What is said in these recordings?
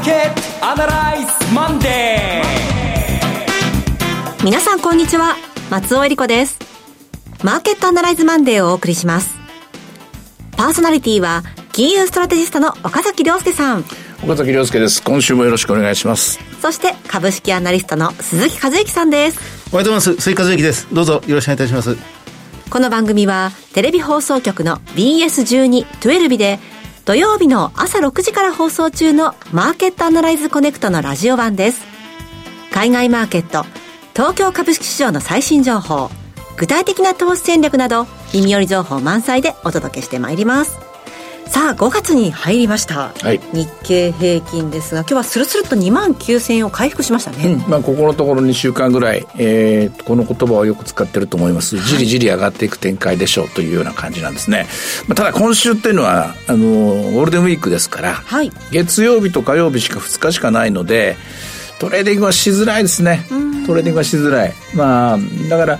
ーケットアナライズマンデー。皆さんこんにちは。松尾英里子です。マーケットアナライズマンデーをお送りします。パーソナリティは金融ストラテジストの岡崎良介さん。岡崎良介です。今週もよろしくお願いします。そして株式アナリストの鈴木一之さんです。おはようございます。鈴木一之です。どうぞよろしくお願いいたします。この番組はテレビ放送局の BS12-12 で土曜日の朝6時から放送中のマーケットアナライズコネクトのラジオ版です。海外マーケット、東京株式市場の最新情報、具体的な投資戦略など、耳寄り情報満載でお届けしてまいります。さあ5月に入りました、はい、日経平均ですが今日はスルスルと2万9000円を回復しましたね、うん、まあ、ここのところ2週間ぐらい、えー、この言葉をよく使ってると思います。じりじり上がっていく展開でしょうというような感じなんですね、まあ、ただ今週っていうのはあのゴールデンウィークですから、はい、月曜日と火曜日しか2日しかないのでトレーディングはしづらいですね。トレーディングはしづらい。まあだから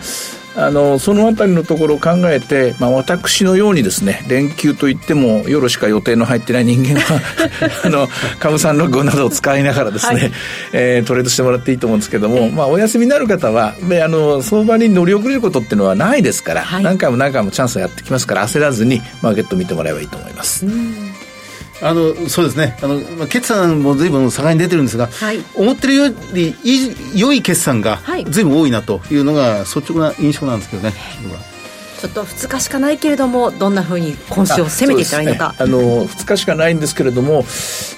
あのそのあたりのところを考えて、まあ、私のようにですね連休といっても夜しか予定の入ってない人間は あの株三六五などを使いながらですね、はい、えー、トレードしてもらっていいと思うんですけども、まあ、お休みになる方はあの相場に乗り遅れることっていうのはないですから、はい、何回も何回もチャンスをやってきますから焦らずにマーケット見てもらえばいいと思います。あのそうですね。あの、まあ、決算もずいぶん差が出てるんですが、はい、思ってるよりい良い決算がずい。ぶん多いなというのが率直な印象なんですけどね。ちょっと2日しかないけれどもどんなふうに今週を攻めていったらいいのか、ね、あの2日しかないんですけれども、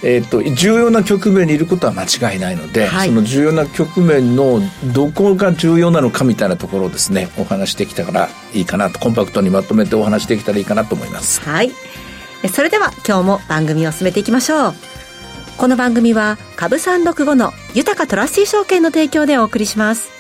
えーと、重要な局面にいることは間違いないので、はい、その重要な局面のどこが重要なのかみたいなところをですねお話できたからいいかなとコンパクトにまとめてお話できたらいいかなと思います。はいそれでは今日も番組を進めていきましょう。この番組は株三六五の豊トラスティ証券の提供でお送りします。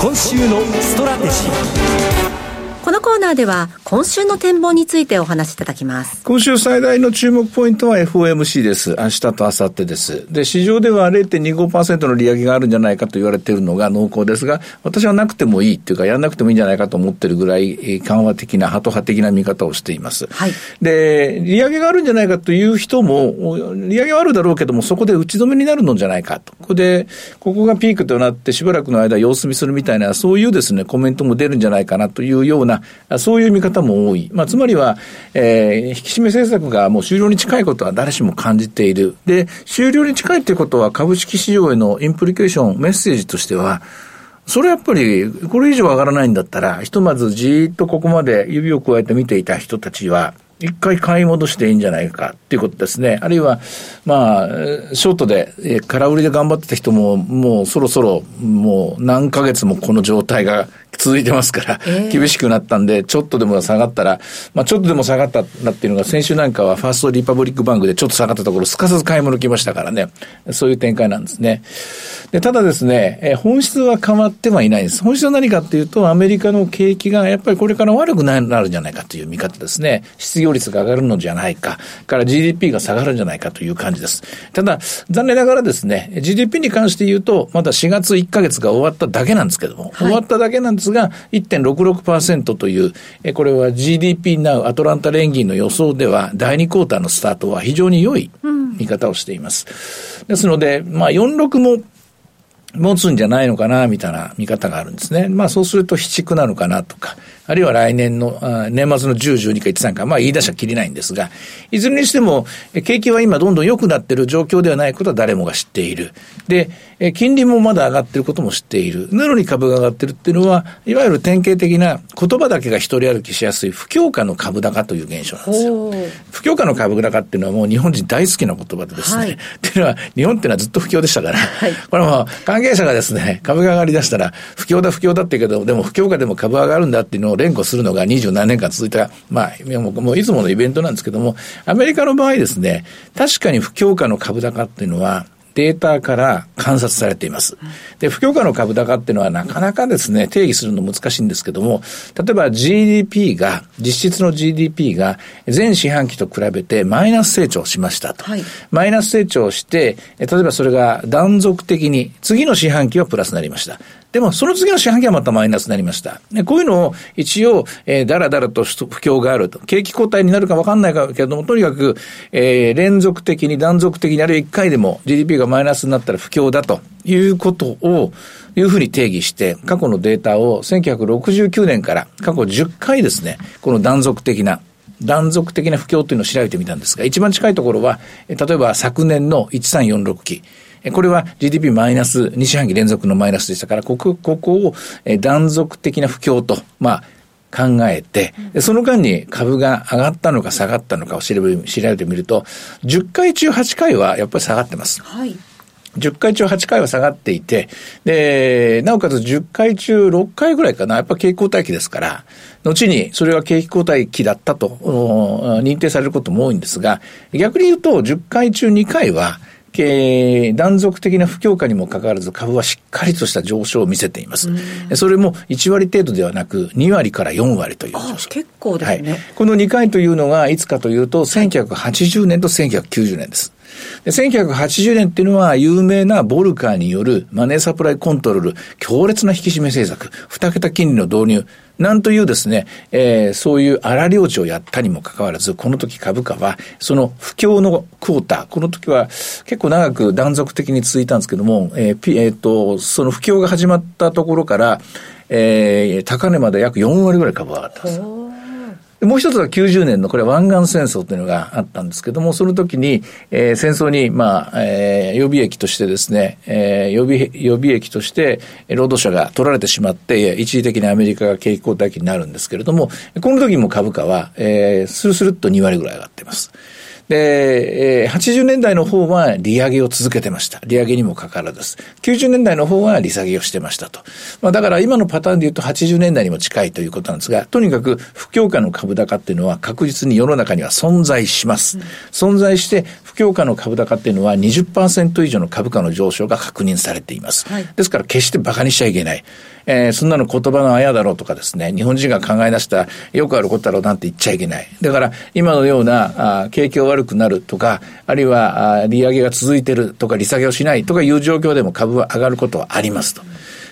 今週のストラテジー。このコーナーでは今週の展望についてお話しいただきます。今週最大の注目ポイントは FOMC です。明日と明後日です。で、市場では0.25%の利上げがあるんじゃないかと言われているのが濃厚ですが、私はなくてもいいっていうか、やらなくてもいいんじゃないかと思ってるぐらい、緩和的な、ハト派的な見方をしています。はい。で、利上げがあるんじゃないかという人も、利上げはあるだろうけども、そこで打ち止めになるのじゃないかと。ここで、ここがピークとなってしばらくの間様子見するみたいな、そういうですね、コメントも出るんじゃないかなというような、そういう見方も多い。まあ、つまりは、えー、引き締め政策がもう終了に近いことは誰しも感じている。で、終了に近いということは株式市場へのインプリケーション、メッセージとしては、それやっぱり、これ以上上がらないんだったら、ひとまずじーっとここまで指を加えて見ていた人たちは、一回買い戻していいんじゃないかっていうことですね。あるいは、まあ、ショートで、空売りで頑張ってた人も、もうそろそろ、もう何ヶ月もこの状態が続いてますから、厳しくなったんで、ちょっとでも下がったら、まあちょっとでも下がったなっていうのが、先週なんかはファーストリパブリックバンクでちょっと下がったところ、すかさず買い物来ましたからね。そういう展開なんですね。で、ただですね、え本質は変わってはいないです。本質は何かっていうと、アメリカの景気がやっぱりこれから悪くなるんじゃないかという見方ですね。失業率が上がるのじゃないか、から GDP が下がるんじゃないかという感じです。ただ、残念ながらですね、GDP に関して言うと、まだ4月1ヶ月が終わっただけなんですけども、はい、終わっただけなんですが、1.66%という、えこれは GDP ナウアトランタ連銀の予想では、第2クォーターのスタートは非常に良い見方をしています。うん、ですので、まあ46も持つんじゃないのかな、みたいな見方があるんですね。まあそうすると、非畜なのかなとか、あるいは来年の、年末の10、12か13か、まあ言い出しはきりないんですが、いずれにしても、景気は今どんどん良くなっている状況ではないことは誰もが知っている。で、金利もまだ上がっていることも知っている。なのに株が上がっているっていうのは、いわゆる典型的な言葉だけが一人歩きしやすい不況下の株高という現象なんですよ。不況下の株高っていうのはもう日本人大好きな言葉でですね、はい、っていうのは、日本っていうのはずっと不況でしたから、はい、これも関係者がですね、株が上がり出したら、不況だ不況だって言うけど、でも不況下でも株上がるんだっていうのを連呼するのが二十何年間続いた、まあ、もうもういつものイベントなんですけども、アメリカの場合ですね、確かに不況下の株高っていうのは、データから観察されています。で、不況下の株高っていうのはなかなかですね、定義するの難しいんですけども、例えば GDP が、実質の GDP が全四半期と比べてマイナス成長しましたと。はい、マイナス成長して、例えばそれが断続的に、次の四半期はプラスになりました。でも、その次の四半期はまたマイナスになりました。でこういうのを一応、えー、だらだらと不況があると。景気後退になるか分かんないけども、とにかく、えー、連続的に断続的にあるいは1回でも GDP がマイナスになったら不況だということを、いうふうに定義して、過去のデータを1969年から過去10回ですね、この断続的な断続的な不況というのを調べてみたんですが、一番近いところは、例えば昨年の1346期。これは GDP マイナス、2四半期連続のマイナスでしたから、ここ、ここを断続的な不況と、まあ、考えて、その間に株が上がったのか下がったのかを調べ調べてみると、10回中8回はやっぱり下がってます。はい。10回中8回は下がっていて、で、なおかつ10回中6回ぐらいかな、やっぱ景気後退期ですから、後にそれは景気後退期だったと認定されることも多いんですが、逆に言うと10回中2回は、断続的な不況下にもかかわらず株はしっかりとした上昇を見せています。それも1割程度ではなく2割から4割という上昇。結構ですね、はい。この2回というのがいつかというと1980年と1990年です。で1980年っていうのは有名なボルカーによるマネーサプライコントロール、強烈な引き締め政策、二桁金利の導入、なんというですね、えー、そういう荒領地をやったにもかかわらず、この時株価は、その不況のクォーター、この時は結構長く断続的に続いたんですけども、えー、えー、と、その不況が始まったところから、えー、高値まで約4割ぐらい株が上がったんです。もう一つは90年のこれ湾岸戦争というのがあったんですけども、その時に、えー、戦争に、まあ、えー、予備役としてですね、えー、予備、予備役として、労働者が取られてしまって、一時的にアメリカが景気後退期になるんですけれども、この時も株価は、えー、スルスルっと2割ぐらい上がっています。で、えー、80年代の方は利上げを続けてました。利上げにもかかわらず。90年代の方は利下げをしてましたと。まあだから今のパターンで言うと80年代にも近いということなんですが、とにかく不況下の株高っていうのは確実に世の中には存在します。うん、存在して不況下の株高っていうのは20%以上の株価の上昇が確認されています。はい、ですから決して馬鹿にしちゃいけない。えー、そんなの言葉のあやだろうとかですね、日本人が考え出したよくあることだろうなんて言っちゃいけない。だから、今のような、あ景気が悪くなるとか、あるいは、あ利上げが続いてるとか、利下げをしないとかいう状況でも株は上がることはありますと。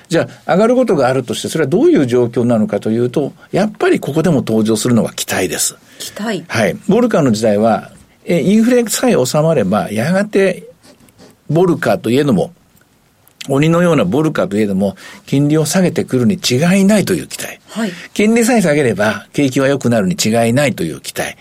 じゃあ、上がることがあるとして、それはどういう状況なのかというと、やっぱりここでも登場するのは期待です。期待はい。ボルカーの時代は、えインフレさえ収まれば、やがて、ボルカーといえども、鬼のようなボルカといえども、金利を下げてくるに違いないという期待。はい、金利さえ下げれば、景気は良くなるに違いないという期待。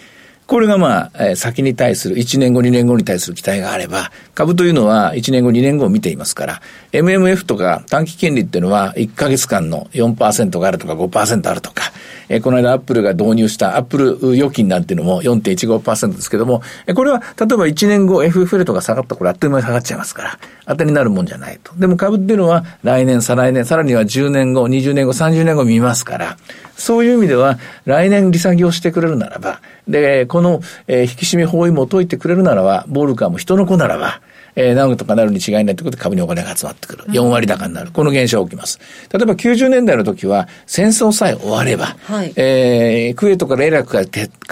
これがまあ、え先に対する、1年後、2年後に対する期待があれば、株というのは1年後、2年後を見ていますから、MMF とか短期金利っていうのは1ヶ月間の4%があるとか5%あるとか、えこの間アップルが導入したアップル預金なんていうのも4.15%ですけども、えこれは例えば1年後 FF レートが下がったこれあっという間に下がっちゃいますから、当てになるもんじゃないと。でも株っていうのは来年、再来年、さらには10年後、20年後、30年後見ますから、そういう意味では来年利下げをしてくれるならば、で、この、え引き締め包囲も解いてくれるならば、ボールカーも人の子ならば、えー、何とかなるに違いないということで株にお金が集まってくる。4割高になる。この現象が起きます。例えば90年代の時は、戦争さえ終われば、はい、えー、クウェートからイラクか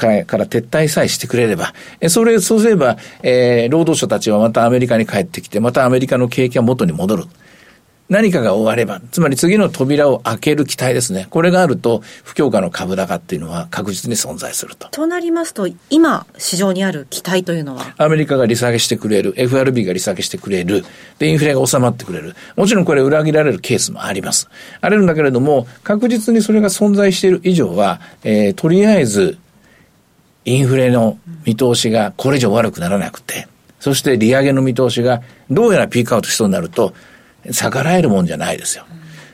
らから撤退さえしてくれれば、えー、それ、そうすれば、えー、労働者たちはまたアメリカに帰ってきて、またアメリカの景気は元に戻る。何かが終われば、つまり次の扉を開ける期待ですね。これがあると、不況下の株高っていうのは確実に存在すると。となりますと、今、市場にある期待というのは？アメリカが利下げしてくれる、FRB が利下げしてくれる、で、インフレが収まってくれる。もちろんこれ裏切られるケースもあります。あるんだけれども、確実にそれが存在している以上は、えー、とりあえず、インフレの見通しがこれ以上悪くならなくて、そして利上げの見通しがどうやらピークアウトしそうになると、逆らえるもんじゃないですよ。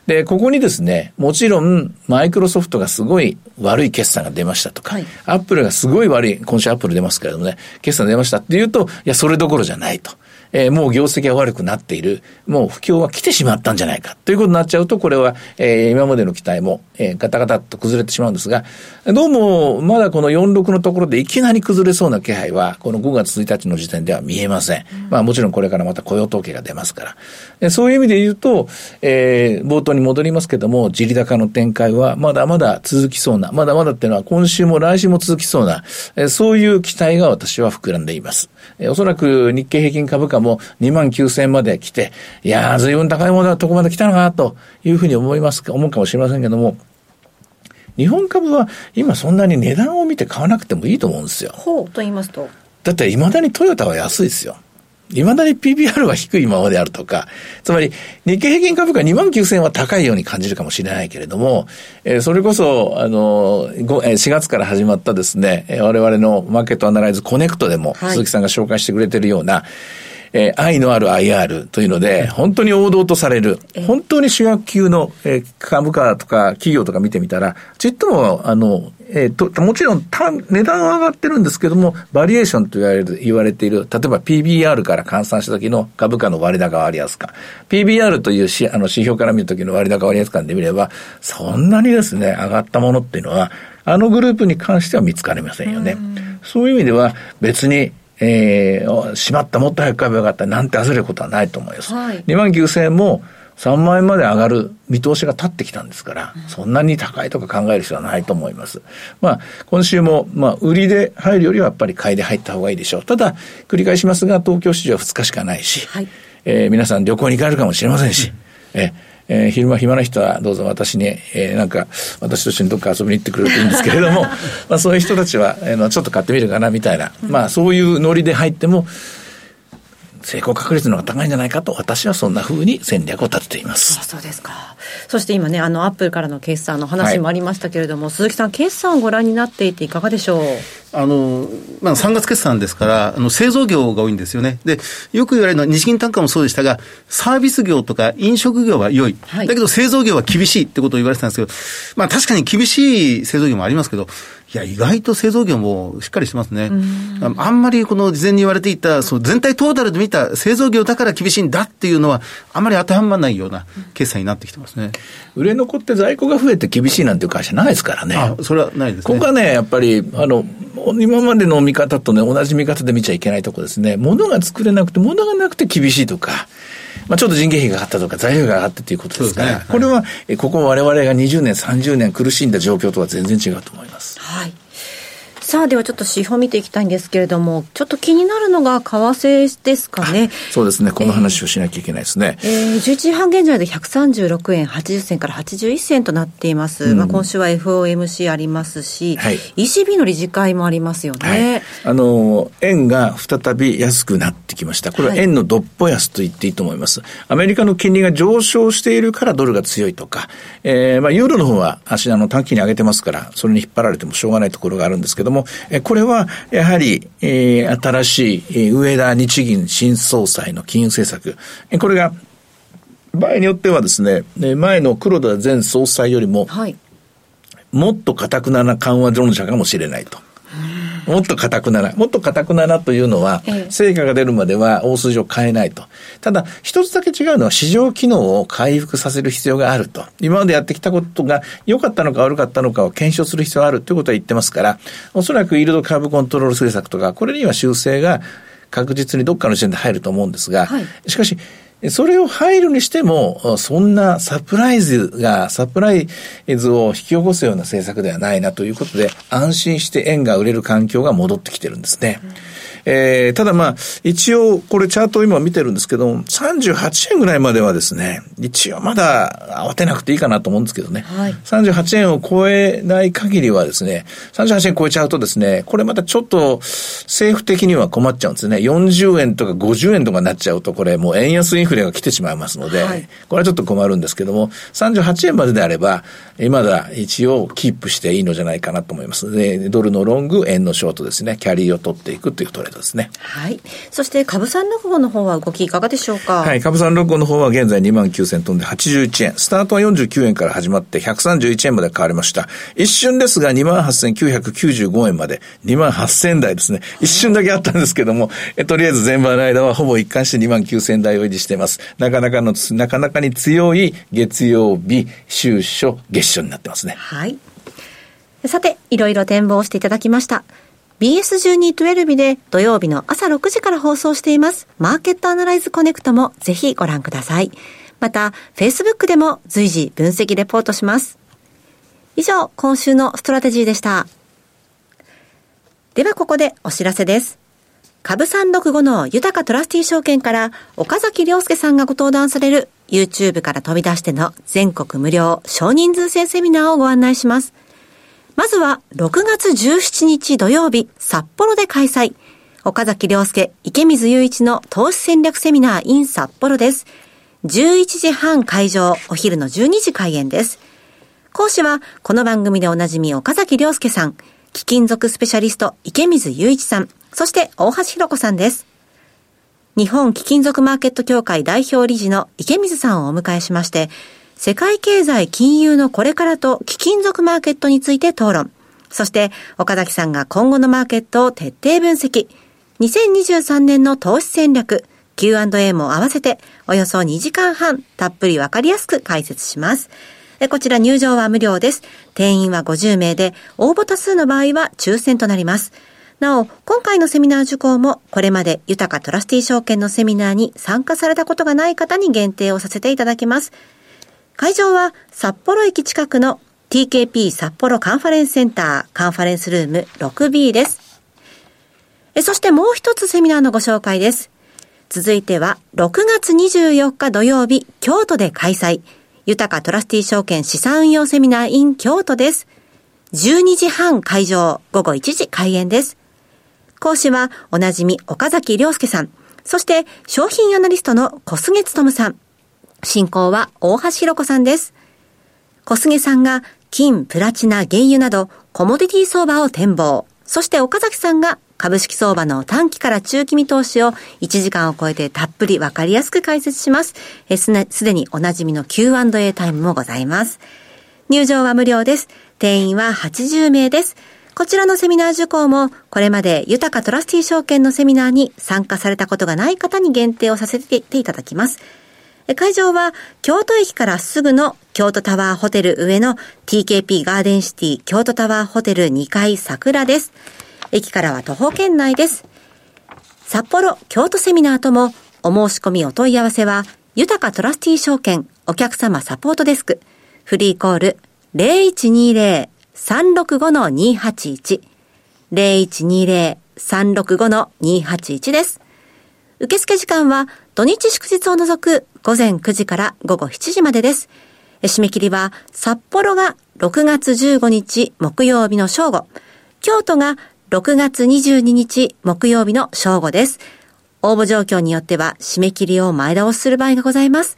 で、ここにですね、もちろん、マイクロソフトがすごい悪い決算が出ましたとか、はい、アップルがすごい悪い、今週アップル出ますけれどもね、決算出ましたっていうと、いや、それどころじゃないと。えー、もう業績が悪くなっている、もう不況は来てしまったんじゃないかということになっちゃうと、これは、えー、今までの期待も、えー、ガタガタっと崩れてしまうんですが、どうも、まだこの46のところでいきなり崩れそうな気配は、この5月1日の時点では見えません。うん、まあもちろんこれからまた雇用統計が出ますから。えそういう意味で言うと、えー、冒頭に戻りますけども、地利高の展開はまだまだ続きそうな、まだまだっていうのは今週も来週も続きそうな、えー、そういう期待が私は膨らんでいます。えー、おそらく日経平均株価かも2万9000円まで来て、いやー、随分高いものはとこまで来たのかなというふうに思いますか、思うかもしれませんけども、日本株は今そんなに値段を見て買わなくてもいいと思うんですよ。ほうと言いますとだって未だにトヨタは安いですよ。未だに PBR は低いままであるとか、つまり日経平均株価2万9000円は高いように感じるかもしれないけれども、えー、それこそ、あの、4月から始まったですね、我々のマーケットアナライズコネクトでも、鈴木さんが紹介してくれているような、えー、愛のある IR というので、本当に王道とされる、本当に主役級の、えー、株価とか企業とか見てみたら、ちっとも、あの、えー、と、もちろん値段は上がってるんですけども、バリエーションと言われる、言われている、例えば PBR から換算した時の株価の割高割安感。PBR というしあの指標から見る時の割高割安感で見れば、そんなにですね、上がったものっていうのは、あのグループに関しては見つかりませんよね。そういう意味では別にえー、しまった、もっと早く買えばよかったなんて焦ることはないと思います。はい、2万9000円も3万円まで上がる見通しが立ってきたんですから、そんなに高いとか考える必要はないと思います。まあ、今週も、まあ、売りで入るよりはやっぱり買いで入った方がいいでしょう。ただ、繰り返しますが、東京市場は2日しかないし、はい、えー、皆さん旅行に行かれるかもしれませんし、えーえー、昼間暇な人はどうぞ私に、えー、なんか、私と一緒にどっか遊びに行ってくれるといいんですけれども、まあそういう人たちは、えー、ちょっと買ってみるかなみたいな、まあそういうノリで入っても、成功確率の方が高いんじゃないかと、私はそんなふうに戦略を立てています。そうですか。そして今ね、あの、アップルからの決算の話もありましたけれども、はい、鈴木さん、決算をご覧になっていていかがでしょう？あの、まあ、3月決算ですから、あの、製造業が多いんですよね。で、よく言われるのは、日銀単価もそうでしたが、サービス業とか飲食業は良い。はい、だけど製造業は厳しいってことを言われてたんですけど、まあ、確かに厳しい製造業もありますけど、いや、意外と製造業もしっかりしてますね。あんまりこの事前に言われていた、その全体トータルで見た製造業だから厳しいんだっていうのは、あんまり当てはまらないような決算になってきてますね。売れ残って在庫が増えて厳しいなんていう会社ないですからね。あ、それはないですね。ここはね、やっぱり、あの、今までの見方とね、同じ見方で見ちゃいけないところですね。物が作れなくて、物がなくて厳しいとか。まあ、ちょっと人件費が上がったとか、材料が上がったということですから、ねはい、これは、ここ我々が20年、30年苦しんだ状況とは全然違うと思います。はい。さあ、ではちょっと指標見ていきたいんですけれども、ちょっと気になるのが為替ですかね。そうですね。この話をしなきゃいけないですね。えー、えー、11時半現在で136円80銭から81銭となっています。うん、まあ今週は FOMC ありますし、はい、ECB の理事会もありますよね。はい、あの、円が再び安くなってきました。これは円のどっぽ安と言っていいと思います。アメリカの金利が上昇しているからドルが強いとか、えー、まあユーロの方は足あの短期に上げてますから、それに引っ張られてもしょうがないところがあるんですけども、も、これはやはり、えー、新しい上田日銀新総裁の金融政策、これが場合によってはですね、前の黒田前総裁よりも、はい、もっと堅くなな緩和論者かもしれないと。もっと硬くなら、もっと硬くならというのは、成果が出るまでは大筋を変えないと。ただ、一つだけ違うのは市場機能を回復させる必要があると。今までやってきたことが良かったのか悪かったのかを検証する必要があるということは言ってますから、おそらくイールドカーブコントロール政策とか、これには修正が確実にどっかの時点で入ると思うんですが、はい、しかし、それを入るにしても、そんなサプライズが、サプライズを引き起こすような政策ではないなということで、安心して円が売れる環境が戻ってきてるんですね。うんえー、ただまあ、一応、これチャートを今見てるんですけど、38円ぐらいまではですね、一応まだ慌てなくていいかなと思うんですけどね。はい、38円を超えない限りはですね、38円超えちゃうとですね、これまたちょっと政府的には困っちゃうんですね。40円とか50円とかになっちゃうと、これもう円安インフレが来てしまいますので、はい、これはちょっと困るんですけども、38円までであれば、まだ一応キープしていいのじゃないかなと思います。で、ドルのロング、円のショートですね、キャリーを取っていくというトレードですね。はい。そして、株三六五の方は動きいかがでしょうか？はい。株三六五の方は現在2万9000飛んで81円。スタートは49円から始まって131円まで買われました。一瞬ですが2万8995円まで2万8000台ですね。一瞬だけあったんですけども、えとりあえず前場の間はほぼ一貫して2万9000台を維持しています。なかなかの、なかなかに強い月曜日、週初、月初になってますね。はい。さて、いろいろ展望していただきました。BS1212 で土曜日の朝6時から放送しています。マーケットアナライズコネクトもぜひご覧ください。また、Facebook でも随時分析レポートします。以上、今週のストラテジーでした。ではここでお知らせです。株365の豊かトラスティー証券から岡崎良介さんがご登壇される YouTube から飛び出しての全国無料少人数制セミナーをご案内します。まずは6月17日土曜日札幌で開催。岡崎良介、池水雄一の投資戦略セミナー in 札幌です。11時半会場、お昼の12時開演です。講師は、この番組でおなじみ岡崎良介さん、貴金属スペシャリスト池水雄一さん、そして大橋弘子さんです。日本貴金属マーケット協会代表理事の池水さんをお迎えしまして、世界経済金融のこれからと貴金属マーケットについて討論。そして、岡崎さんが今後のマーケットを徹底分析。2023年の投資戦略、Q&A も合わせて、およそ2時間半、たっぷりわかりやすく解説します。こちら入場は無料です。定員は50名で、応募多数の場合は抽選となります。なお、今回のセミナー受講も、これまで豊かトラスティ証券のセミナーに参加されたことがない方に限定をさせていただきます。会場は、札幌駅近くの TKP 札幌カンファレンスセンターカンファレンスルーム 6B です。えそしてもう一つセミナーのご紹介です。続いては、6月24日土曜日、京都で開催。豊かトラスティ証券資産運用セミナー in 京都です。12時半会場、午後1時開演です。講師はおなじみ岡崎良介さん、そして商品アナリストの小菅勤さん。進行は大橋弘子さんです。小菅さんが金、プラチナ、原油などコモディティ相場を展望。そして岡崎さんが株式相場の短期から中期見通しを1時間を超えてたっぷりわかりやすく解説します。すでにおなじみの Q&A タイムもございます。入場は無料です。定員は80名です。こちらのセミナー受講も、これまで豊かトラスティ証券のセミナーに参加されたことがない方に限定をさせていただきます。会場は、京都駅からすぐの京都タワーホテル上の TKP ガーデンシティ京都タワーホテル2階桜です。駅からは徒歩圏内です。札幌京都セミナーともお申し込みお問い合わせは、豊かトラスティ証券お客様サポートデスク、フリーコール0120 365-281。0120-365-281です。受付時間は土日祝日を除く午前9時から午後7時までです。締め切りは札幌が6月15日木曜日の正午、京都が6月22日木曜日の正午です。応募状況によっては締め切りを前倒しする場合がございます。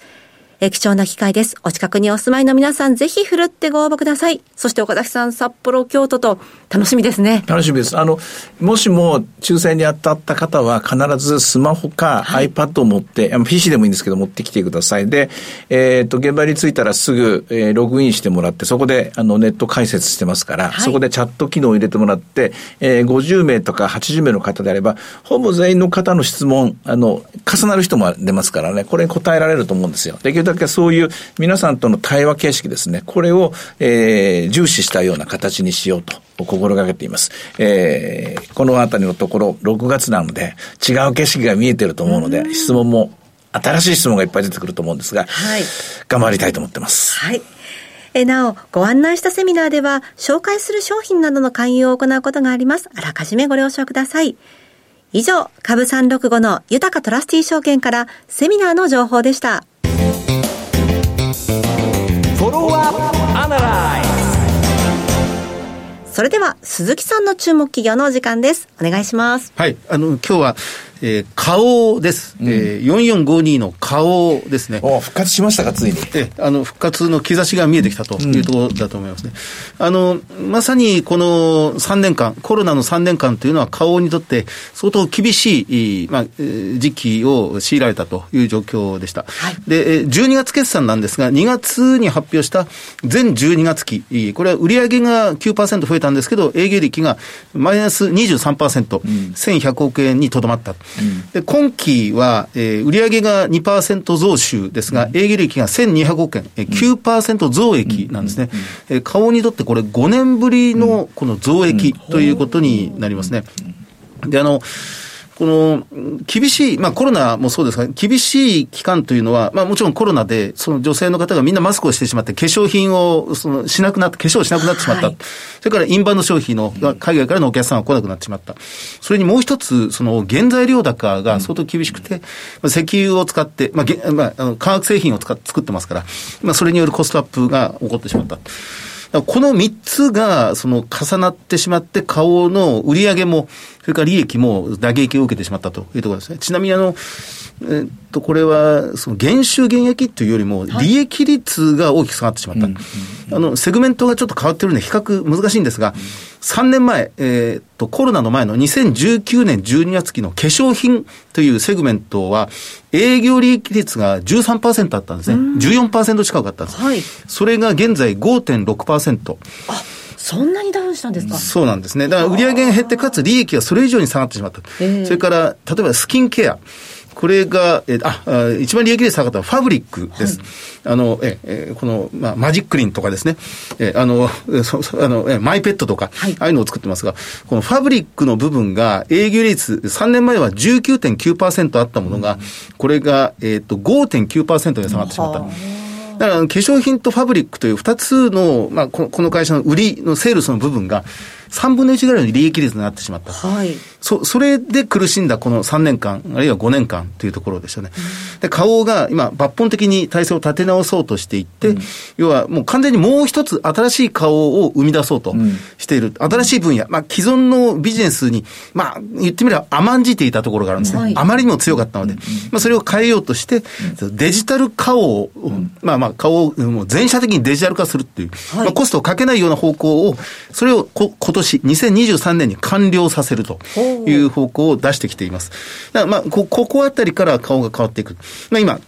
え貴重な機会です。お近くにお住まいの皆さん、ぜひふるってご応募ください。そして岡崎さん、札幌、京都と、楽しみですね。楽しみです。あの、もしも抽選に当たった方は、必ずスマホか iPad を持って、はい、PC でもいいんですけど、持ってきてください。で、えっ、ー、と、現場に着いたらすぐ、えー、ログインしてもらって、そこで、あの、ネット解説してますから、はい、そこでチャット機能を入れてもらって、えー、50名とか80名の方であれば、ほぼ全員の方の質問、あの、重なる人も出ますからね、これに答えられると思うんですよ。できるだけそういう皆さんとの対話形式ですね、これを、えー、重視したような形にしようと心がけています。えー、このあたりのところ、6月なので、違う景色が見えてると思うので、質問も、新しい質問がいっぱい出てくると思うんですが、はい、頑張りたいと思ってます。はい。えなお、ご案内したセミナーでは、紹介する商品などの勧誘を行うことがあります。あらかじめご了承ください。以上、株365の豊かトラスティ証券からセミナーの情報でした。それでは、鈴木さんの注目企業のお時間です。お願いします。はい。あの、今日は、えー、花王です。うん、えー、4452の花王ですね。お復活しましたか、ついに。えー、あの、復活の兆しが見えてきたというところだと思いますね。うん、あの、まさにこの3年間、コロナの3年間というのは花王にとって相当厳しい、まあ、時期を強いられたという状況でした。はい、で、12月決算なんですが、2月に発表した全12月期、これは売上が9%増えたんですけど、営業利益がマイナス23%、うん、1100億円にとどまった。で今期は、えー、売上が2%増収ですが、営業利益が1200億円、えー、9%増益なんですね。えー、花王にとってこれ5年ぶりのこの増益ということになりますね。で、あの、この、厳しい、まあコロナもそうですが、厳しい期間というのは、まあもちろんコロナで、その女性の方がみんなマスクをしてしまって、化粧品を、その、しなくなって、化粧をしなくなってしまった。はい、それからインバウンド消費の、海外からのお客さんが来なくなってしまった。それにもう一つ、その、原材料高が相当厳しくて、うん、石油を使って、まあ、まあ、あの化学製品を使って作ってますから、まあそれによるコストアップが起こってしまった。この3つが、その、重なってしまって、花王の売り上げも、それから利益も打撃を受けてしまったというところですね。ちなみにあの、えっと、これは、その減収減益というよりも、利益率が大きく下がってしまった。はい、あの、セグメントがちょっと変わってるんで、比較難しいんですが、3年前、えー、っと、コロナの前の2019年12月期の化粧品というセグメントは、営業利益率が13%あったんですね。14%近くあったんです。はい。それが現在5.6%。あそんなにダウンしたんですか？そうなんですね。だから売上が減って、かつ利益がそれ以上に下がってしまった。それから、例えばスキンケア。これが、えあ、一番利益率下がったのはファブリックです。はい、あの、え、え、この、まあ、マジックリンとかですね、え、あの、そあのえマイペットとか、はい、ああいうのを作ってますが、このファブリックの部分が営業率、3年前は19.9%あったものが、これが、えっ、ー、と、5.9%に下がってしまった。だから、化粧品とファブリックという二つの、まあ、この会社の売りのセールスの部分が、3分の1ぐらいの利益率になってしまった。はい。そ、それで苦しんだこの3年間、あるいは5年間というところでしたね。うん、で、花王が今、抜本的に体制を立て直そうとしていって、うん、要はもう完全にもう一つ新しい花王を生み出そうとしている。うん、新しい分野、まあ既存のビジネスに、まあ言ってみれば甘んじていたところがあるんですね。はい、あまりにも強かったので、まあそれを変えようとして、デジタル花王、まあまあ花王、もう全社的にデジタル化するっていう、はい、まあコストをかけないような方向を、それをこ今年、2023年に完了させるという方向を出してきています。だからまあ、こ、ここあたりから顔が変わっていく。まあ今、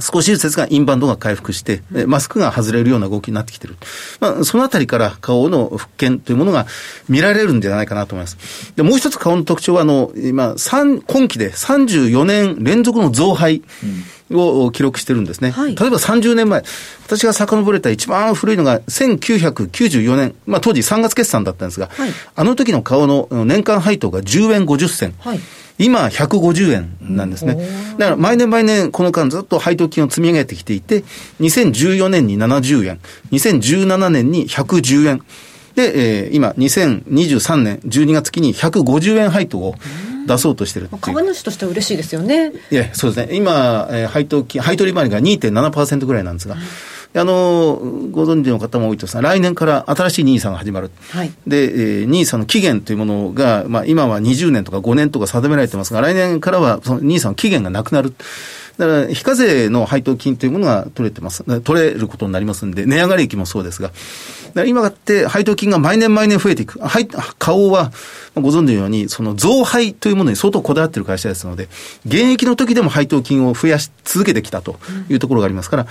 少しずつですが、インバウンドが回復して、マスクが外れるような動きになってきている。まあ、そのあたりから顔の復権というものが見られるんじゃないかなと思います。で、もう一つ顔の特徴は、あの、今、三、今期で34年連続の増配。を記録してるんですね。はい、例えば30年前、私が遡れた一番古いのが1994年、まあ当時3月決算だったんですが、はい、あの時の顔の年間配当が10円50銭。はい今、150円なんですね。だから毎年毎年この間ずっと配当金を積み上げてきていて、2014年に70円、2017年に110円。で、えー、今、2023年12月期に150円配当を出そうとしてる株主としては嬉しいですよね。いや、そうですね。今、えー、配当金、配当利回りが2.7%ぐらいなんですが、あの、ご存知の方も多いとさ、来年から新しい NISA が始まる。はい、で、えー、NISA の期限というものが、まあ、今は20年とか5年とか定められてますが、来年からはその NISA の期限がなくなる。だから、非課税の配当金というものが取れてます。取れることになりますんで、値上がり益もそうですが。今がって配当金が毎年毎年増えていく。はい、花王は、ご存知のように、その増配というものに相当こだわっている会社ですので、現役の時でも配当金を増やし続けてきたというところがありますから、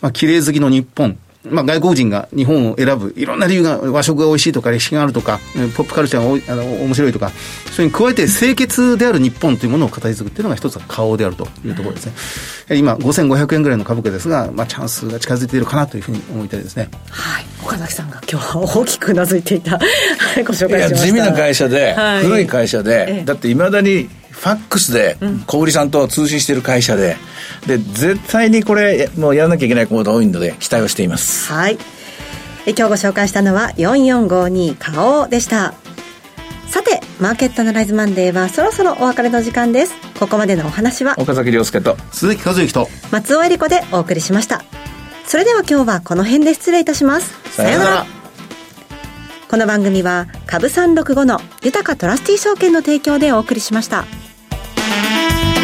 まあ、綺麗好きの日本、まあ、外国人が日本を選ぶ、いろんな理由が、和食が美味しいとか、歴史があるとか、ポップカルチャーがあの面白いとか、それに加えて清潔である日本というものを形作っているのが一つは顔であるというところですね。今、5500円ぐらいの株価ですが、まあ、チャンスが近づいているかなというふうに思いたいですね。はい。岡崎さんが今日は大きくうなずいていたご紹介しました。いや、地味な会社で、はい、古い会社で、だっていまだにファックスで小売さんと通信している会社で、で、絶対にこれ、もうやらなきゃいけないことが多いので、期待をしています。はい。え今日ご紹介したのは、4452花王でした。さて、マーケットアナライズマンデーはそろそろお別れの時間です。ここまでのお話は、岡崎亮介と鈴木和之と松尾恵理子でお送りしました。それでは今日はこの辺で失礼いたします。さようなら。この番組は株365の豊かトラスティ証券の提供でお送りしました。Música